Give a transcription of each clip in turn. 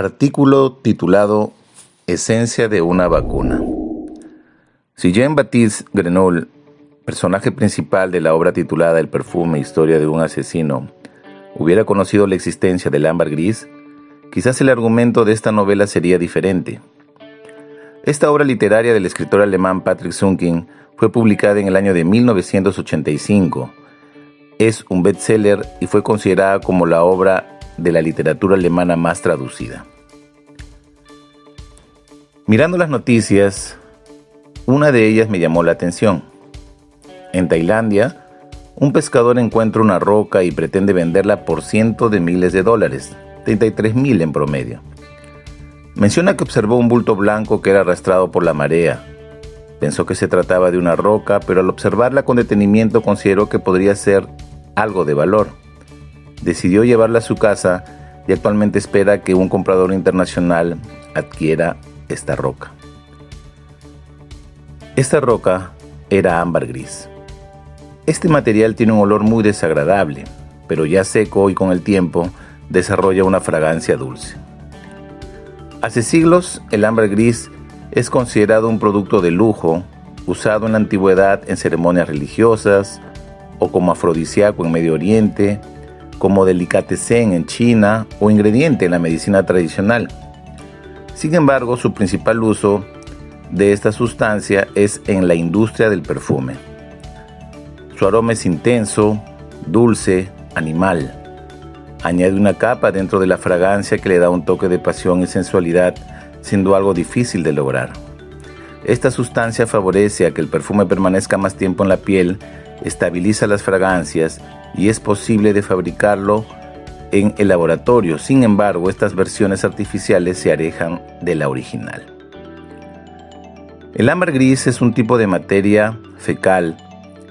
Artículo titulado Esencia de una vacuna. Si Jean-Baptiste Grenouille, personaje principal de la obra titulada El perfume, historia de un asesino, hubiera conocido la existencia del ámbar gris, quizás el argumento de esta novela sería diferente. Esta obra literaria del escritor alemán Patrick Sunking fue publicada en el año de 1985. Es un bestseller y fue considerada como la obra de la literatura alemana más traducida. Mirando las noticias, una de ellas me llamó la atención. En Tailandia, un pescador encuentra una roca y pretende venderla por cientos de miles de dólares, 33 mil en promedio. Menciona que observó un bulto blanco que era arrastrado por la marea. Pensó que se trataba de una roca, pero al observarla con detenimiento consideró que podría ser algo de valor decidió llevarla a su casa y actualmente espera que un comprador internacional adquiera esta roca. Esta roca era ámbar gris. Este material tiene un olor muy desagradable, pero ya seco y con el tiempo desarrolla una fragancia dulce. Hace siglos el ámbar gris es considerado un producto de lujo usado en la antigüedad en ceremonias religiosas o como afrodisíaco en Medio Oriente como delicatessen en China o ingrediente en la medicina tradicional. Sin embargo, su principal uso de esta sustancia es en la industria del perfume. Su aroma es intenso, dulce, animal. Añade una capa dentro de la fragancia que le da un toque de pasión y sensualidad, siendo algo difícil de lograr. Esta sustancia favorece a que el perfume permanezca más tiempo en la piel, estabiliza las fragancias y es posible de fabricarlo en el laboratorio. Sin embargo, estas versiones artificiales se alejan de la original. El ámbar gris es un tipo de materia fecal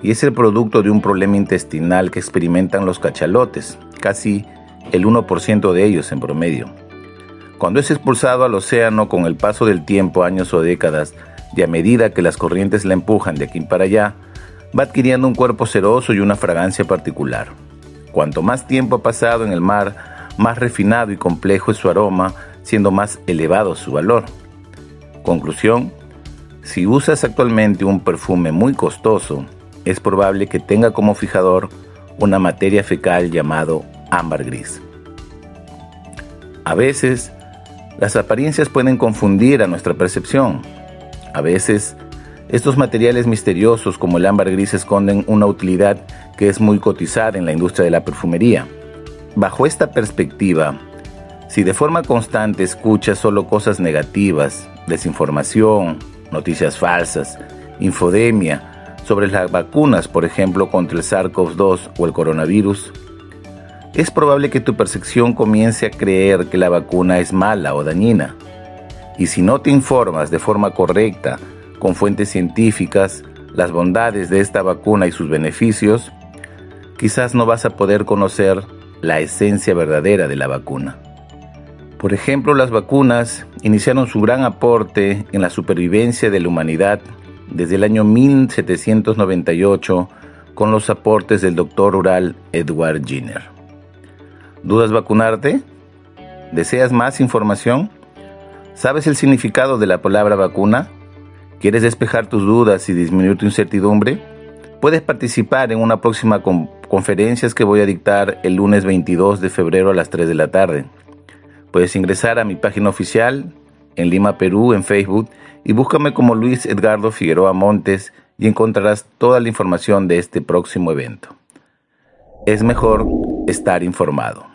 y es el producto de un problema intestinal que experimentan los cachalotes, casi el 1% de ellos en promedio. Cuando es expulsado al océano con el paso del tiempo, años o décadas, y a medida que las corrientes la empujan de aquí para allá, va adquiriendo un cuerpo ceroso y una fragancia particular. Cuanto más tiempo ha pasado en el mar, más refinado y complejo es su aroma, siendo más elevado su valor. Conclusión, si usas actualmente un perfume muy costoso, es probable que tenga como fijador una materia fecal llamado ámbar gris. A veces, las apariencias pueden confundir a nuestra percepción. A veces, estos materiales misteriosos como el ámbar gris esconden una utilidad que es muy cotizada en la industria de la perfumería. Bajo esta perspectiva, si de forma constante escuchas solo cosas negativas, desinformación, noticias falsas, infodemia sobre las vacunas, por ejemplo, contra el SARS-CoV-2 o el coronavirus, es probable que tu percepción comience a creer que la vacuna es mala o dañina. Y si no te informas de forma correcta con fuentes científicas las bondades de esta vacuna y sus beneficios, quizás no vas a poder conocer la esencia verdadera de la vacuna. Por ejemplo, las vacunas iniciaron su gran aporte en la supervivencia de la humanidad desde el año 1798 con los aportes del doctor rural Edward Jenner. ¿Dudas vacunarte? ¿Deseas más información? ¿Sabes el significado de la palabra vacuna? ¿Quieres despejar tus dudas y disminuir tu incertidumbre? Puedes participar en una próxima conferencia que voy a dictar el lunes 22 de febrero a las 3 de la tarde. Puedes ingresar a mi página oficial en Lima, Perú, en Facebook y búscame como Luis Edgardo Figueroa Montes y encontrarás toda la información de este próximo evento. Es mejor estar informado.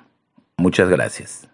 Muchas gracias.